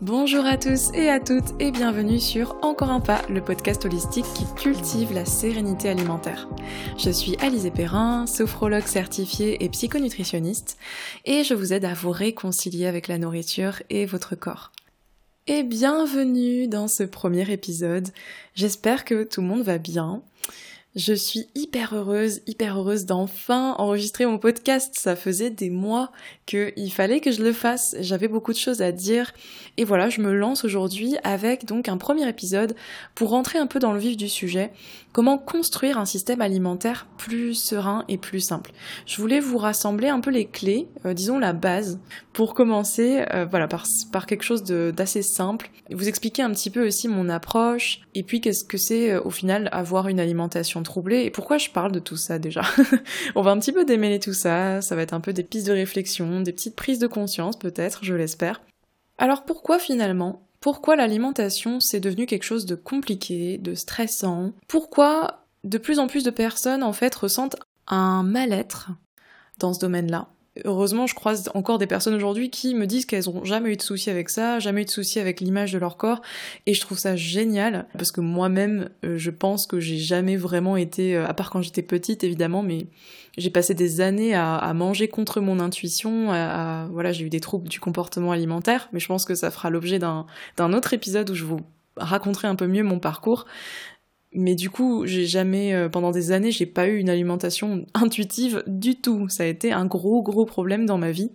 Bonjour à tous et à toutes et bienvenue sur Encore un pas, le podcast holistique qui cultive la sérénité alimentaire. Je suis Alizé Perrin, sophrologue certifiée et psychonutritionniste et je vous aide à vous réconcilier avec la nourriture et votre corps. Et bienvenue dans ce premier épisode. J'espère que tout le monde va bien. Je suis hyper heureuse, hyper heureuse d'enfin enregistrer mon podcast. Ça faisait des mois qu'il fallait que je le fasse. J'avais beaucoup de choses à dire. Et voilà, je me lance aujourd'hui avec donc un premier épisode pour rentrer un peu dans le vif du sujet. Comment construire un système alimentaire plus serein et plus simple. Je voulais vous rassembler un peu les clés, euh, disons la base, pour commencer, euh, voilà, par, quelque chose d'assez simple. Vous expliquer un petit peu aussi mon approche et puis qu'est-ce que c'est euh, au final avoir une alimentation troublée. Et pourquoi je parle de tout ça déjà On va un petit peu démêler tout ça, ça va être un peu des pistes de réflexion, des petites prises de conscience peut-être, je l'espère. Alors pourquoi finalement Pourquoi l'alimentation c'est devenu quelque chose de compliqué, de stressant? Pourquoi de plus en plus de personnes en fait ressentent un mal-être dans ce domaine-là? Heureusement, je croise encore des personnes aujourd'hui qui me disent qu'elles ont jamais eu de soucis avec ça, jamais eu de soucis avec l'image de leur corps, et je trouve ça génial parce que moi-même, euh, je pense que j'ai jamais vraiment été, euh, à part quand j'étais petite évidemment, mais j'ai passé des années à, manger contre mon intuition, voilà, j'ai eu des troubles du comportement alimentaire, mais je pense que ça fera l'objet d'un autre épisode où je vous raconterai un peu mieux mon parcours. Mais du coup, j'ai jamais, euh, pendant des années, j'ai pas eu une alimentation intuitive du tout. Ça a été un gros, gros problème dans ma vie.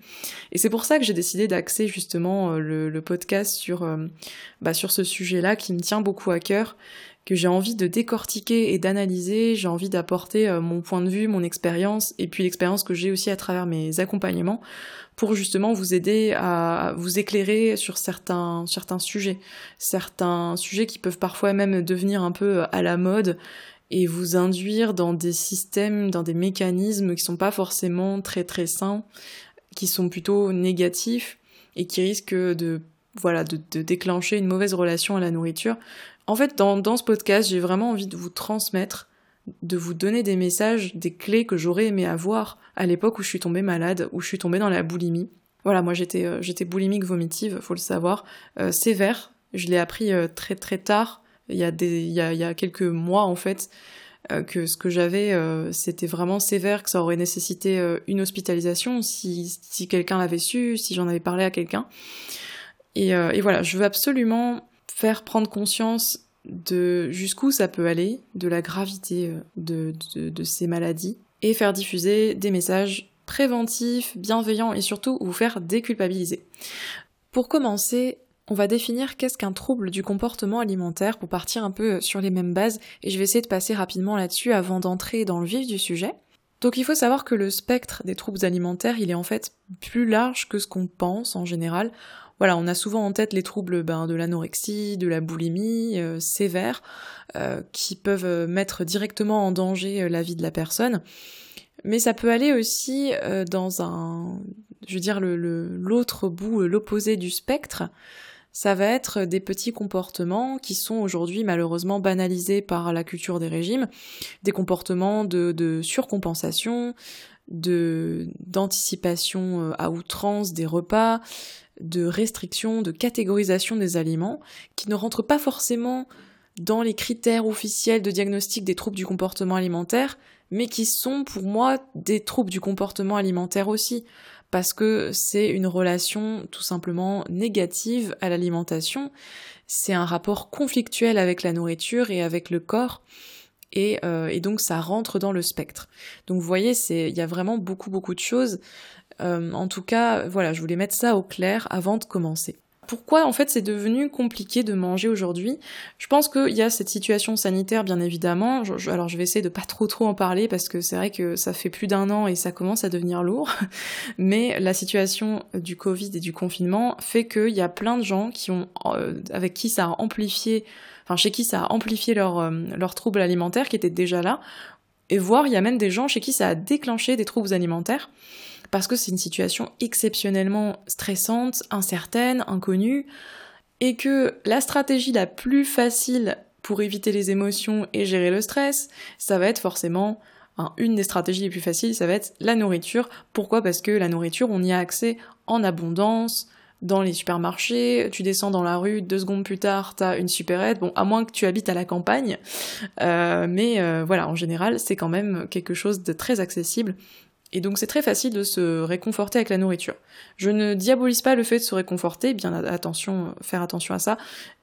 Et c'est pour ça que j'ai décidé d'axer justement euh, le, podcast sur, euh, bah, sur ce sujet-là qui me tient beaucoup à cœur que j'ai envie de décortiquer et d'analyser, j'ai envie d'apporter euh, mon point de vue, mon expérience, et puis l'expérience que j'ai aussi à travers mes accompagnements, pour justement vous aider à vous éclairer sur certains, certains sujets, certains sujets qui peuvent parfois même devenir un peu à la mode, et vous induire dans des systèmes, dans des mécanismes qui sont pas forcément très très sains, qui sont plutôt négatifs, et qui risquent de voilà, de, de, déclencher une mauvaise relation à la nourriture. En fait, dans, dans ce podcast, j'ai vraiment envie de vous transmettre, de vous donner des messages, des clés que j'aurais aimé avoir à l'époque où je suis tombée malade, où je suis tombée dans la boulimie. Voilà, moi j'étais euh, j'étais boulimique vomitive, faut le savoir, euh, sévère. Je l'ai appris euh, très très tard, il y a des il y a, il y a quelques mois en fait. que ce que j'avais, c'était vraiment sévère, que ça aurait nécessité une hospitalisation si, si quelqu'un l'avait su, si j'en avais parlé à quelqu'un. Et, et, voilà, je veux absolument faire prendre conscience de jusqu'où ça peut aller, de la gravité euh, de, de, ces maladies, et faire diffuser des messages préventifs, bienveillants et surtout vous faire déculpabiliser. Pour commencer, on va définir qu'est-ce qu'un trouble du comportement alimentaire pour partir un peu sur les mêmes bases et je vais essayer de passer rapidement là-dessus avant d'entrer dans le vif du sujet. Donc il faut savoir que le spectre des troubles alimentaires, il est en fait plus large que ce qu'on pense en général voilà, on a souvent en tête les troubles ben, de l'anorexie, de la boulimie euh, sévères, euh, qui peuvent euh, mettre directement en danger la vie de la personne. Mais ça peut aller aussi dans un, je veux dire, l'autre bout, l'opposé du spectre. Ça va être des petits comportements qui sont aujourd'hui malheureusement banalisés par la culture des régimes, des comportements de surcompensation, de d'anticipation à outrance des repas, de restriction, de catégorisation des aliments, qui ne rentrent pas forcément dans les critères officiels de diagnostic des troubles du comportement alimentaire, mais qui sont pour moi des troubles du comportement alimentaire aussi, parce que c'est une relation tout simplement négative à l'alimentation, c'est un rapport conflictuel avec la nourriture et avec le corps, et, euh, et donc ça rentre dans le spectre. Donc vous voyez, il y a vraiment beaucoup beaucoup de choses euh, en tout cas, voilà, je voulais mettre ça au clair avant de commencer. Pourquoi en fait c'est devenu compliqué de manger aujourd'hui? Je pense qu'il y a cette situation sanitaire bien évidemment. alors je vais essayer de pas trop trop en parler parce que c'est vrai que ça fait plus d'un an et ça commence à devenir lourd. Mais la situation du Covid et du confinement fait qu'il y a plein de gens qui ont, euh, avec qui ça a amplifié, enfin chez qui ça a amplifié leurs euh, leur troubles alimentaires qui étaient déjà là. Et voire il y a même des gens chez qui ça a déclenché des troubles alimentaires parce que c'est une situation exceptionnellement stressante, incertaine, inconnue, et que la stratégie la plus facile pour éviter les émotions et gérer le stress, ça va être forcément une des stratégies les plus faciles, ça va être la nourriture. Pourquoi? Parce que la nourriture, on y a accès en abondance, dans les supermarchés, tu descends dans la rue, deux secondes plus tard, t'as une supérette, bon, à moins que tu habites à la campagne, euh, mais euh, voilà, en général, c'est quand même quelque chose de très accessible, et donc c'est très facile de se réconforter avec la nourriture. Je ne diabolise pas le fait de se réconforter, bien attention, faire attention à ça,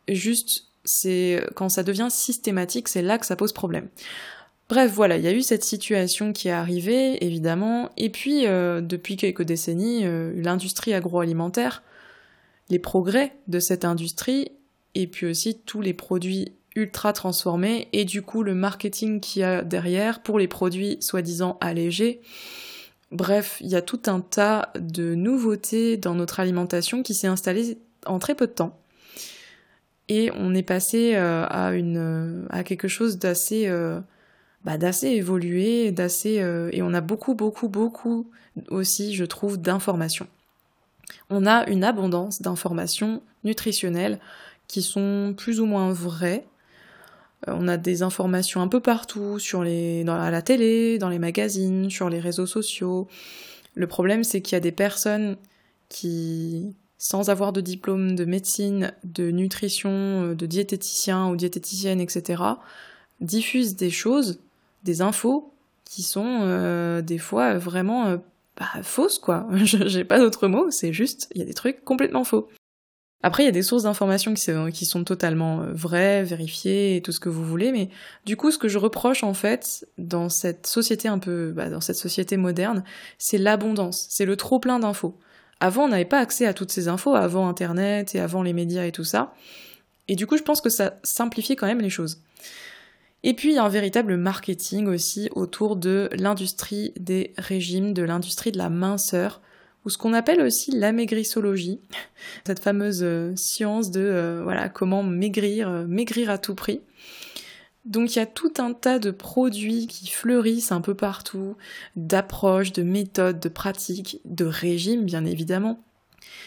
juste, c'est quand ça devient systématique, c'est là que ça pose problème. Bref, voilà, il y a eu cette situation qui est arrivée, évidemment, et puis euh, depuis quelques décennies, l'industrie agroalimentaire les progrès de cette industrie et puis aussi tous les produits ultra transformés et du coup le marketing qu'il y a derrière pour les produits soi-disant allégés. Bref, il y a tout un tas de nouveautés dans notre alimentation qui s'est installé en très peu de temps. Et on est passé euh, à une à quelque chose d'assez euh, bah, d'assez évolué, d'assez euh, et on a beaucoup beaucoup beaucoup aussi, je trouve, d'informations on a une abondance d'informations nutritionnelles qui sont plus ou moins vraies. Euh, on a des informations un peu partout, dans la télé, dans les magazines, sur les réseaux sociaux. Le problème, c'est qu'il y a des personnes qui, sans avoir de diplôme de médecine, de nutrition, euh, de diététicien ou diététicienne, etc., diffusent des choses, des infos qui sont euh, des fois vraiment bah, fausse quoi. J'ai pas d'autre mot, c'est juste, il y a des trucs complètement faux. Après, il y a des sources d'informations qui, sont totalement euh, vraies, vérifiées et tout ce que vous voulez, mais du coup, ce que je reproche en fait dans cette société un peu, bah, dans cette société moderne, c'est l'abondance, c'est le trop plein d'infos. Avant, on n'avait pas accès à toutes ces infos, avant Internet et avant les médias et tout ça. Et du coup, je pense que ça simplifie quand même les choses. Et puis il y a un véritable marketing aussi autour de l'industrie des régimes, de l'industrie de la minceur, ou ce qu'on appelle aussi l'amaigrissologie, cette fameuse euh, science de euh, voilà comment maigrir, euh, maigrir à tout prix. Donc il y a tout un tas de produits qui fleurissent un peu partout, d'approches, de méthodes, de pratiques, de régimes bien évidemment.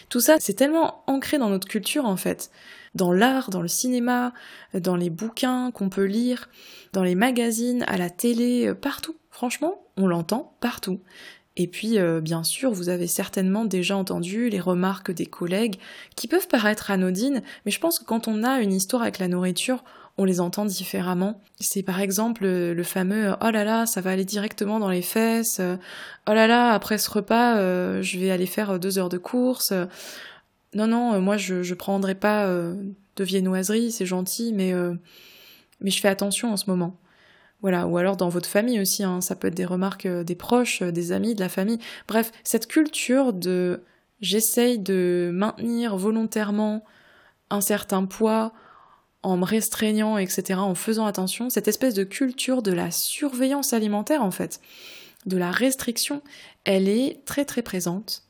Tout ça, c'est tellement ancré dans notre culture en fait dans l'art, dans le cinéma, dans les bouquins qu'on peut lire, dans les magazines, à la télé, partout. Franchement, on l'entend partout. Et puis, euh, bien sûr, vous avez certainement déjà entendu les remarques des collègues qui peuvent paraître anodines, mais je pense que quand on a une histoire avec la nourriture, on les entend différemment. C'est par exemple le fameux oh là là, ça va aller directement dans les fesses, oh là là, après ce repas, euh, je vais aller faire deux heures de course, non, non, euh, moi je, je prendrai pas euh, de viennoiserie, c'est gentil, mais, euh, mais je fais attention en ce moment. Voilà, ou alors dans votre famille aussi, hein, ça peut être des remarques des proches, des amis, de la famille. Bref, cette culture de j'essaye de maintenir volontairement un certain poids en me restreignant, etc., en faisant attention, cette espèce de culture de la surveillance alimentaire en fait, de la restriction, elle est très très présente.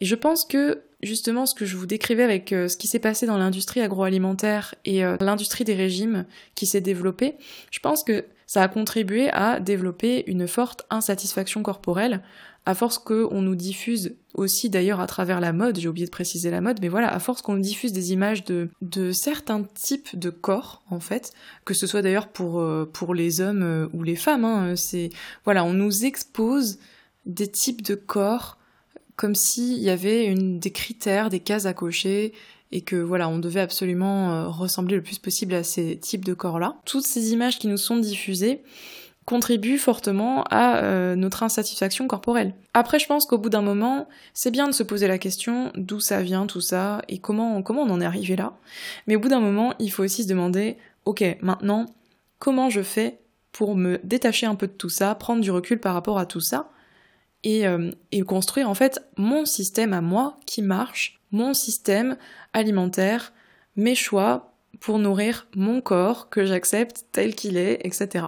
Et je pense que justement ce que je vous décrivais avec euh, ce qui s'est passé dans l'industrie agroalimentaire et euh, l'industrie des régimes qui s'est développée, je pense que ça a contribué à développer une forte insatisfaction corporelle, à force qu'on nous diffuse aussi d'ailleurs à travers la mode, j'ai oublié de préciser la mode, mais voilà, à force qu'on nous diffuse des images de, de certains types de corps, en fait, que ce soit d'ailleurs pour, euh, pour les hommes ou les femmes, hein, c'est, voilà, on nous expose des types de corps comme s'il y avait une, des critères, des cases à cocher, et que voilà, on devait absolument euh, ressembler le plus possible à ces types de corps-là. Toutes ces images qui nous sont diffusées contribuent fortement à euh, notre insatisfaction corporelle. Après, je pense qu'au bout d'un moment, c'est bien de se poser la question d'où ça vient tout ça et comment comment on en est arrivé là. Mais au bout d'un moment, il faut aussi se demander, ok, maintenant, comment je fais pour me détacher un peu de tout ça, prendre du recul par rapport à tout ça euh, et, construire en fait mon système à moi qui marche, mon système alimentaire, mes choix pour nourrir mon corps que j'accepte tel qu'il est, etc.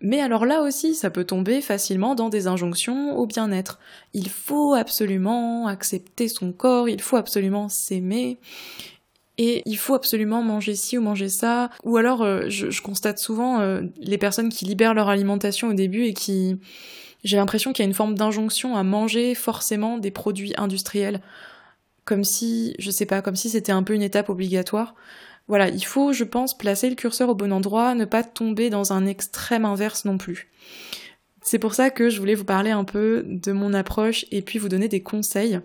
Mais alors là aussi, ça peut tomber facilement dans des injonctions au bien-être. Il faut absolument accepter son corps, il faut absolument s'aimer, et il faut absolument manger ci ou manger ça. Ou alors, euh, je, constate souvent euh, les personnes qui libèrent leur alimentation au début et qui j'ai l'impression qu'il y a une forme d'injonction à manger forcément des produits industriels, comme si, je sais pas, comme si c'était un peu une étape obligatoire. Voilà, il faut, je pense, placer le curseur au bon endroit, ne pas tomber dans un extrême inverse non plus. C'est pour ça que je voulais vous parler un peu de mon approche et puis vous donner des conseils,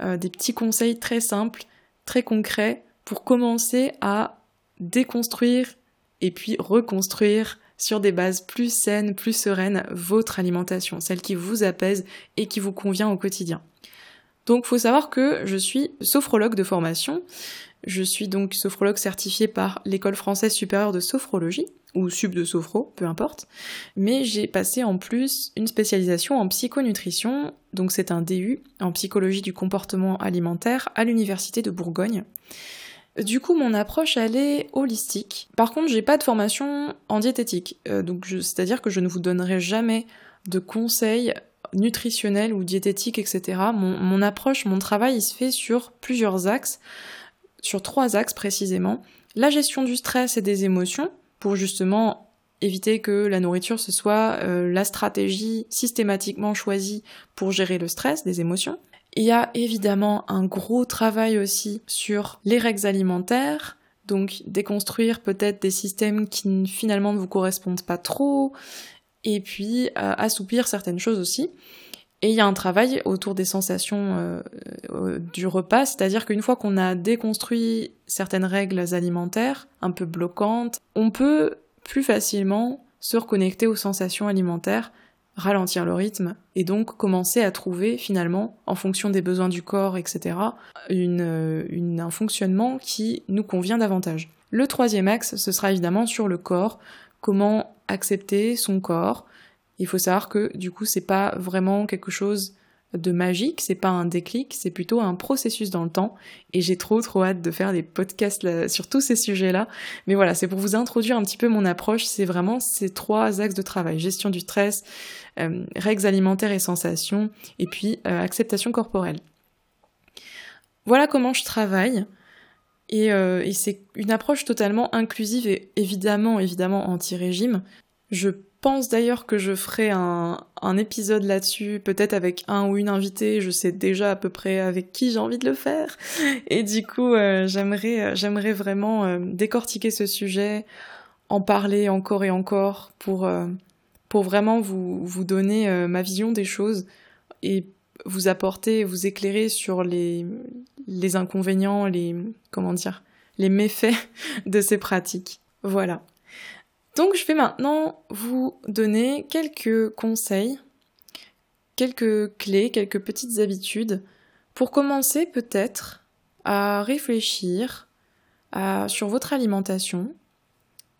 euh, des petits conseils très simples très concrets pour commencer à déconstruire et puis reconstruire sur des bases plus saines, plus sereines votre alimentation, celle qui vous apaise et qui vous convient au quotidien. Donc faut savoir que je suis sophrologue de formation. Je suis donc sophrologue certifiée par l'école française supérieure de sophrologie ou sub de sophro, peu importe. Mais j'ai passé en plus une spécialisation en psychonutrition, donc c'est un DU en psychologie du comportement alimentaire à l'université de Bourgogne. Du coup, mon approche, elle est holistique. Par contre, j'ai pas de formation en diététique. Euh, donc, c'est-à-dire que je ne vous donnerai jamais de conseils nutritionnels ou diététiques, etc. Mon, mon approche, mon travail, il se fait sur plusieurs axes, sur trois axes précisément. La gestion du stress et des émotions, pour justement éviter que la nourriture ce soit euh, la stratégie systématiquement choisie pour gérer le stress, des émotions. Il y a évidemment un gros travail aussi sur les règles alimentaires, donc déconstruire peut-être des systèmes qui finalement ne vous correspondent pas trop, et puis euh, assouplir certaines choses aussi. Et il y a un travail autour des sensations euh, euh, du repas, c'est-à-dire qu'une fois qu'on a déconstruit certaines règles alimentaires un peu bloquantes, on peut plus facilement se reconnecter aux sensations alimentaires, ralentir le rythme et donc commencer à trouver finalement, en fonction des besoins du corps, etc., un fonctionnement qui nous convient davantage. Le troisième axe, ce sera évidemment sur le corps, comment accepter son corps, il faut savoir que du coup c'est pas vraiment quelque chose de magique, c'est pas un déclic, c'est plutôt un processus dans le temps et j'ai trop trop hâte de faire des podcasts sur tous ces sujets-là. Mais voilà, c'est pour vous introduire un petit peu mon approche, c'est vraiment ces trois axes de travail, gestion du stress, euh, règles alimentaires et sensations et puis euh, acceptation corporelle. Voilà comment je travaille. Et, euh, et c'est une approche totalement inclusive et évidemment, évidemment anti-régime. Je pense d'ailleurs que je ferai un, épisode là-dessus, peut-être avec un ou une invitée, je sais déjà à peu près avec qui j'ai envie de le faire. Et du coup, euh, j'aimerais, euh, j'aimerais vraiment euh, décortiquer ce sujet, en parler encore et encore pour, pour vraiment vous, vous donner ma vision des choses et vous apporter, vous éclairer sur les, les inconvénients, les, comment dire, les méfaits de ces pratiques. Voilà. Donc je vais maintenant vous donner quelques conseils, quelques clés, quelques petites habitudes pour commencer peut-être à réfléchir sur votre alimentation,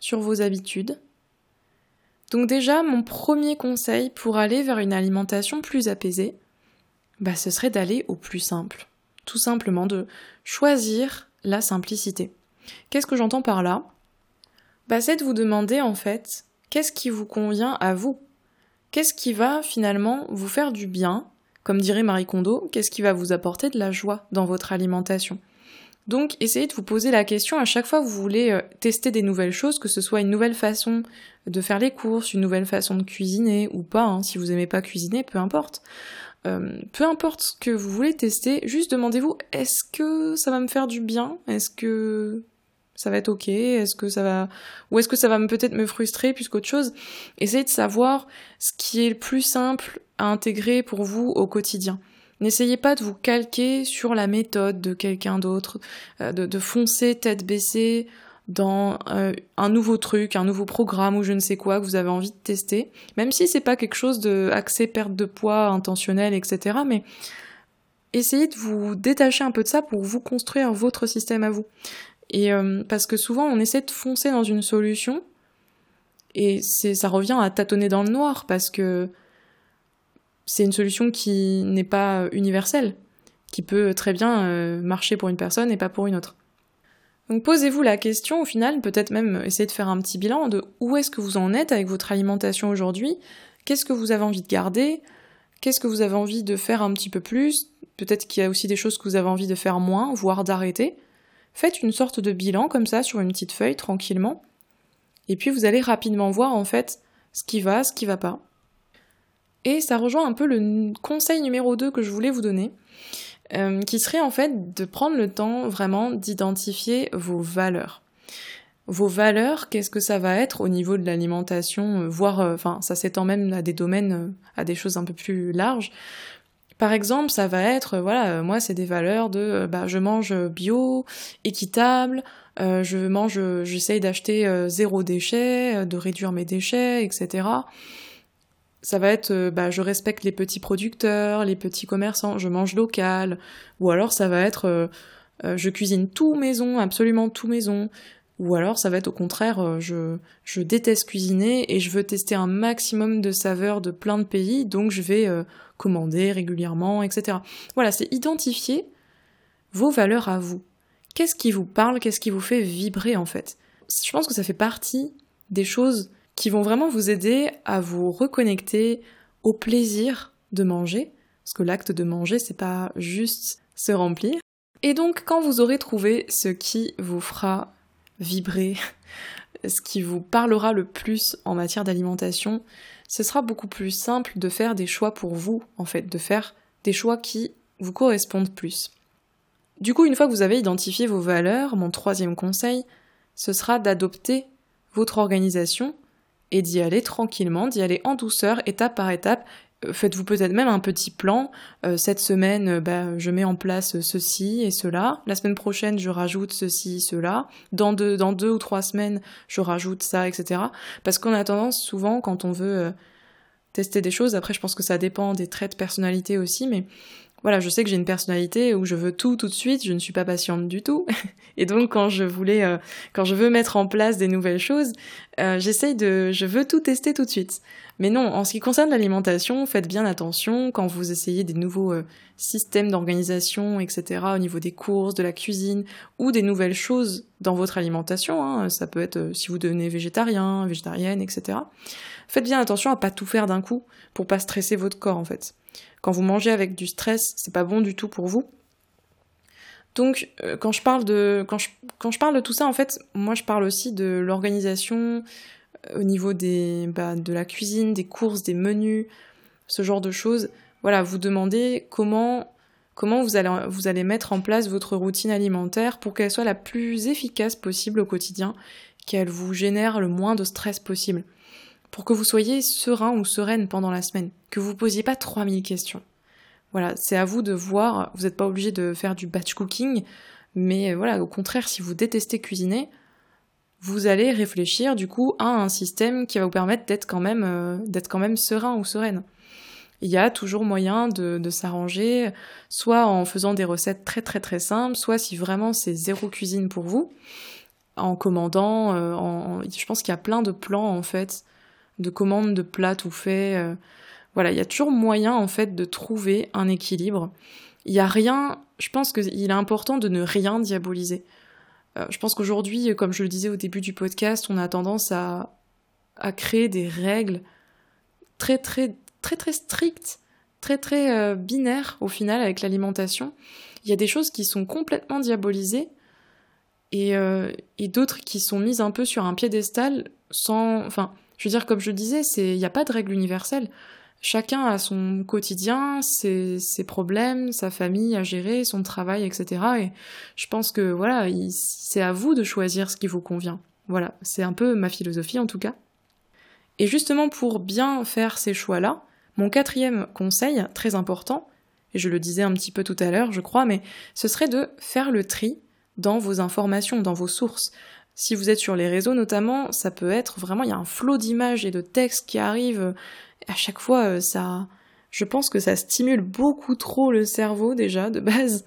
sur vos habitudes. Donc déjà, mon premier conseil pour aller vers une alimentation plus apaisée, bah, ce serait d'aller au plus simple. Tout simplement de choisir la simplicité. Qu'est-ce que j'entends par là? Bah, c'est de vous demander en fait qu'est-ce qui vous convient à vous? Qu'est-ce qui va finalement vous faire du bien? Comme dirait Marie Kondo, qu'est-ce qui va vous apporter de la joie dans votre alimentation? Donc essayez de vous poser la question à chaque fois que vous voulez euh, tester des nouvelles choses, que ce soit une nouvelle façon de faire les courses, une nouvelle façon de cuisiner ou pas, hein, si vous aimez pas cuisiner, peu importe. Euh, peu importe ce que vous voulez tester, juste demandez-vous est-ce que ça va me faire du bien? Est-ce que ça va être ok? Est-ce que ça va ou est-ce que ça va peut-être me frustrer plus qu'autre chose? Essayez de savoir ce qui est le plus simple à intégrer pour vous au quotidien. N'essayez pas de vous calquer sur la méthode de quelqu'un d'autre, euh, de, foncer tête baissée dans euh, un nouveau truc, un nouveau programme ou je ne sais quoi que vous avez envie de tester, même si c'est pas quelque chose de accès perte de poids intentionnel, etc. Mais essayez de vous détacher un peu de ça pour vous construire votre système à vous. Et euh, parce que souvent on essaie de foncer dans une solution et ça revient à tâtonner dans le noir parce que c'est une solution qui n'est pas universelle, qui peut très bien euh, marcher pour une personne et pas pour une autre. Donc posez-vous la question au final, peut-être même essayer de faire un petit bilan de où est-ce que vous en êtes avec votre alimentation aujourd'hui, qu'est-ce que vous avez envie de garder, qu'est-ce que vous avez envie de faire un petit peu plus, peut-être qu'il y a aussi des choses que vous avez envie de faire moins, voire d'arrêter. Faites une sorte de bilan comme ça sur une petite feuille tranquillement. Et puis vous allez rapidement voir en fait ce qui va, ce qui va pas. Et ça rejoint un peu le conseil numéro 2 que je voulais vous donner, euh, qui serait en fait de prendre le temps vraiment d'identifier vos valeurs. Vos valeurs, qu'est-ce que ça va être au niveau de l'alimentation, euh, voire, euh, enfin, ça s'étend même à des domaines, à des choses un peu plus larges. Par exemple, ça va être, voilà, moi c'est des valeurs de, bah, je mange bio, équitable, je mange, j'essaye d'acheter zéro déchet, de réduire mes déchets, etc. Ça va être, bah, je respecte les petits producteurs, les petits commerçants, je mange local, ou alors ça va être, je cuisine tout maison, absolument tout maison, ou alors ça va être au contraire, euh, je, je déteste cuisiner et je veux tester un maximum de saveurs de plein de pays, donc je vais euh, commander régulièrement, etc. Voilà, c'est identifier vos valeurs à vous. Qu'est-ce qui vous parle, qu'est-ce qui vous fait vibrer en fait? Je pense que ça fait partie des choses qui vont vraiment vous aider à vous reconnecter au plaisir de manger, parce que l'acte de manger, c'est pas juste se remplir. Et donc, quand vous aurez trouvé ce qui vous fera vibrer, ce qui vous parlera le plus en matière d'alimentation, ce sera beaucoup plus simple de faire des choix pour vous, en fait, de faire des choix qui vous correspondent plus. Du coup, une fois que vous avez identifié vos valeurs, mon troisième conseil, ce sera d'adopter votre organisation et d'y aller tranquillement, d'y aller en douceur, étape par étape, faites-vous peut-être même un petit plan. Euh, cette semaine, euh, bah, je mets en place ceci et cela. La semaine prochaine, je rajoute ceci, cela. Dans deux, ou trois semaines, je rajoute ça, etc. Parce qu'on a tendance souvent, quand on veut euh, tester des choses, après je pense que ça dépend des traits de personnalité aussi, mais voilà, je sais que j'ai une personnalité où je veux tout tout de suite, je ne suis pas patiente du tout. Et donc quand je voulais, euh, quand je veux mettre en place des nouvelles choses, euh, j'essaye de, je veux tout tester tout de suite. Mais non, en ce qui concerne l'alimentation, faites bien attention quand vous essayez des nouveaux euh, systèmes d'organisation, etc. au niveau des courses, de la cuisine ou des nouvelles choses dans votre alimentation. Hein. Ça peut être si vous devenez végétarien, végétarienne, etc. Faites bien attention à pas tout faire d'un coup pour pas stresser votre corps en fait. Quand vous mangez avec du stress, c'est pas bon du tout pour vous. Donc, euh, quand je parle de quand je, quand je parle de tout ça, en fait, moi je parle aussi de l'organisation euh, au niveau des bah, de la cuisine, des courses, des menus, ce genre de choses. Voilà, vous demandez comment comment vous allez vous allez mettre en place votre routine alimentaire pour qu'elle soit la plus efficace possible au quotidien, qu'elle vous génère le moins de stress possible pour que vous soyez serein ou sereine pendant la semaine, que vous posiez pas 3000 questions. Voilà, c'est à vous de voir, vous n'êtes pas obligé de faire du batch cooking, mais voilà, au contraire, si vous détestez cuisiner, vous allez réfléchir du coup à un système qui va vous permettre d'être quand même euh, d'être quand même serein ou sereine. Il y a toujours moyen de, s'arranger, soit en faisant des recettes très très très simples, soit si vraiment c'est zéro cuisine pour vous, en commandant. Euh, je pense qu'il y a plein de plans en fait de commandes de plats tout faits. Euh, voilà, il y a toujours moyen en fait de trouver un équilibre. Il y a rien, je pense qu'il est important de ne rien diaboliser. Euh, je pense qu'aujourd'hui, comme je le disais au début du podcast, on a tendance à, à créer des règles très très très très strictes, très très euh, binaires au final avec l'alimentation. Il y a des choses qui sont complètement diabolisées et, et d'autres qui sont mises un peu sur un piédestal sans, enfin, je veux dire, comme je disais, il n'y a pas de règle universelle. Chacun a son quotidien, ses, ses, problèmes, sa famille à gérer, son travail, etc. Et je pense que voilà, c'est à vous de choisir ce qui vous convient. Voilà, c'est un peu ma philosophie en tout cas. Et justement pour bien faire ces choix-là, mon quatrième conseil, très important, et je le disais un petit peu tout à l'heure, je crois, mais ce serait de faire le tri dans vos informations, dans vos sources. Si vous êtes sur les réseaux notamment, ça peut être vraiment, il y a un flot d'images et de textes qui arrivent. À chaque fois, euh, ça, je pense que ça stimule beaucoup trop le cerveau déjà de base.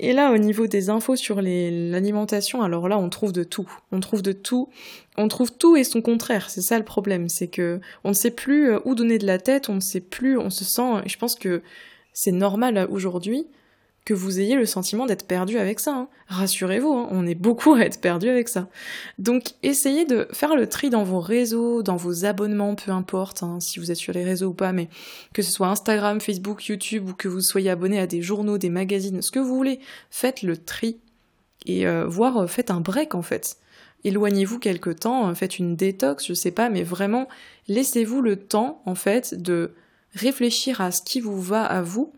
Et là, au niveau des infos sur l'alimentation, alors là, on trouve de tout. On trouve de tout. On trouve tout et son contraire. C'est ça le problème. C'est que on ne sait plus euh, où donner de la tête. On ne sait plus. On se sent. Je pense que c'est normal aujourd'hui que vous ayez le sentiment d'être perdu avec ça. Hein. Rassurez-vous, hein, on est beaucoup à être perdu avec ça. Donc essayez de faire le tri dans vos réseaux, dans vos abonnements, peu importe hein, si vous êtes sur les réseaux ou pas, mais que ce soit Instagram, Facebook, YouTube ou que vous soyez abonné à des journaux, des magazines, ce que vous voulez, faites le tri et euh, voire euh, faites un break en fait. Éloignez-vous quelque temps, euh, faites une détox, je sais pas, mais vraiment laissez-vous le temps en fait de réfléchir à ce qui vous va à vous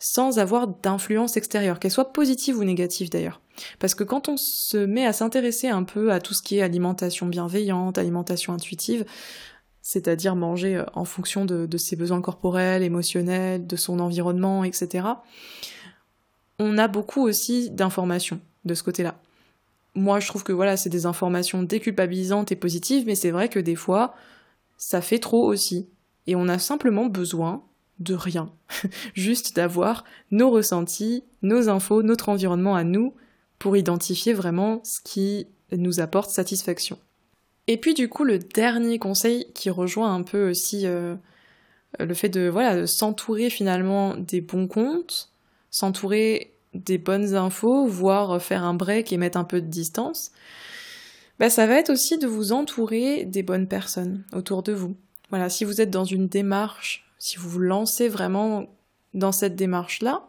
sans avoir d'influence extérieure, qu'elle soit positive ou négative d'ailleurs. Parce que quand on se met à s'intéresser un peu à tout ce qui est alimentation bienveillante, alimentation intuitive, c'est-à-dire manger euh, en fonction de, de, ses besoins corporels, émotionnels, de son environnement, etc. On a beaucoup aussi d'informations de ce côté-là. Moi, je trouve que voilà, c'est des informations déculpabilisantes et positives, mais c'est vrai que des fois, ça fait trop aussi. Et on a simplement besoin de rien. Juste d'avoir nos ressentis, nos infos, notre environnement à nous pour identifier vraiment ce qui nous apporte satisfaction. Et puis du coup, le dernier conseil qui rejoint un peu aussi euh, le fait de voilà s'entourer finalement des bons comptes, s'entourer des bonnes infos, voire faire un break et mettre un peu de distance, bah, ça va être aussi de vous entourer des bonnes personnes autour de vous. Voilà, si vous êtes dans une démarche, si vous vous lancez vraiment dans cette démarche-là,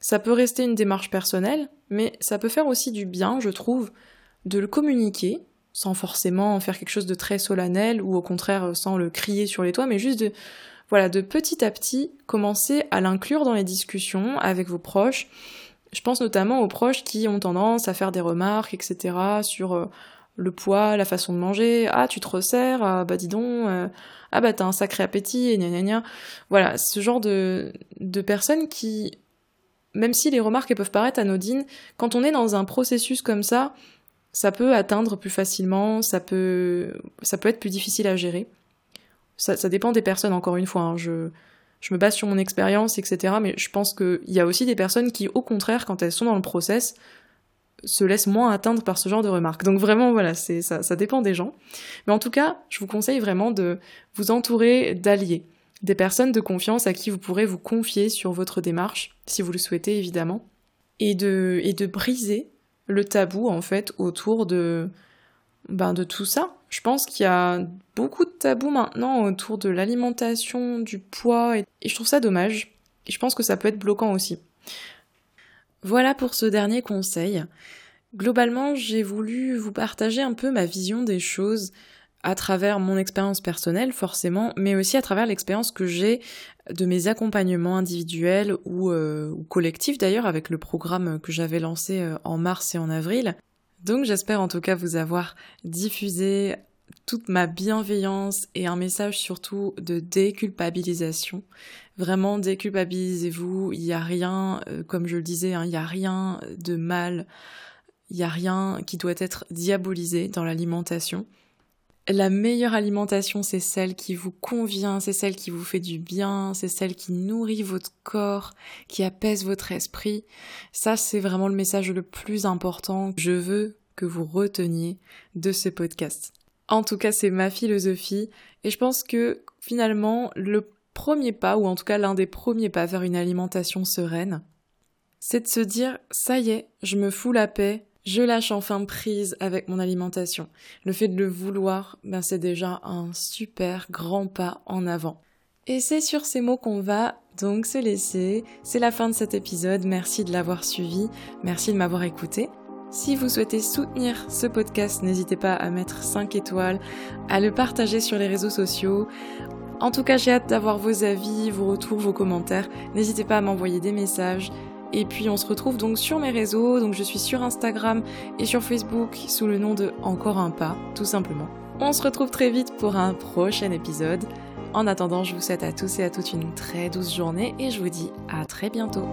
ça peut rester une démarche personnelle, mais ça peut faire aussi du bien, je trouve, de le communiquer, sans forcément faire quelque chose de très solennel, ou au contraire sans le crier sur les toits, mais juste de, voilà, de petit à petit commencer à l'inclure dans les discussions avec vos proches. Je pense notamment aux proches qui ont tendance à faire des remarques, etc., sur euh, le poids, la façon de manger. Ah, tu te resserres, ah, bah dis donc, euh, ah bah t'as un sacré appétit, et gna gna gna. Voilà, ce genre de, personnes qui, même si les remarques peuvent paraître anodines, quand on est dans un processus comme ça, ça peut atteindre plus facilement, ça peut, ça peut être plus difficile à gérer. Ça, ça dépend des personnes, encore une fois. Hein. Je, je me base sur mon expérience, etc. Mais je pense qu'il y a aussi des personnes qui, au contraire, quand elles sont dans le process, se laissent moins atteindre par ce genre de remarques. Donc vraiment, voilà, c'est ça, ça dépend des gens. Mais en tout cas, je vous conseille vraiment de vous entourer d'alliés, des personnes de confiance à qui vous pourrez vous confier sur votre démarche, si vous le souhaitez évidemment, et de, et de briser le tabou en fait autour de, ben, de tout ça. Je pense qu'il y a beaucoup de tabous maintenant autour de l'alimentation, du poids, et, je trouve ça dommage. Et je pense que ça peut être bloquant aussi. Voilà pour ce dernier conseil. Globalement, j'ai voulu vous partager un peu ma vision des choses à travers mon expérience personnelle forcément, mais aussi à travers l'expérience que j'ai de mes accompagnements individuels ou, euh, collectifs d'ailleurs avec le programme que j'avais lancé euh, en mars et en avril. Donc j'espère en tout cas vous avoir diffusé toute ma bienveillance et un message surtout de déculpabilisation. Vraiment déculpabilisez-vous, il n'y a rien, euh, comme je le disais, hein, il n'y a rien de mal, il n'y a rien qui doit être diabolisé dans l'alimentation. La meilleure alimentation, c'est celle qui vous convient, c'est celle qui vous fait du bien, c'est celle qui nourrit votre corps, qui apaise votre esprit. Ça, c'est vraiment le message le plus important que je veux que vous reteniez de ce podcast. En tout cas, c'est ma philosophie et je pense que finalement, le premier pas, ou en tout cas l'un des premiers pas vers une alimentation sereine, c'est de se dire, ça y est, je me fous la paix, je lâche enfin prise avec mon alimentation. Le fait de le vouloir, ben c'est déjà un super grand pas en avant. Et c'est sur ces mots qu'on va donc se laisser. C'est la fin de cet épisode. Merci de l'avoir suivi. Merci de m'avoir écouté. Si vous souhaitez soutenir ce podcast, n'hésitez pas à mettre 5 étoiles, à le partager sur les réseaux sociaux. En tout cas, j'ai hâte d'avoir vos avis, vos retours, vos commentaires. N'hésitez pas à m'envoyer des messages. Et puis on se retrouve donc sur mes réseaux, donc je suis sur Instagram et sur Facebook sous le nom de Encore un pas, tout simplement. On se retrouve très vite pour un prochain épisode. En attendant, je vous souhaite à tous et à toutes une très douce journée et je vous dis à très bientôt.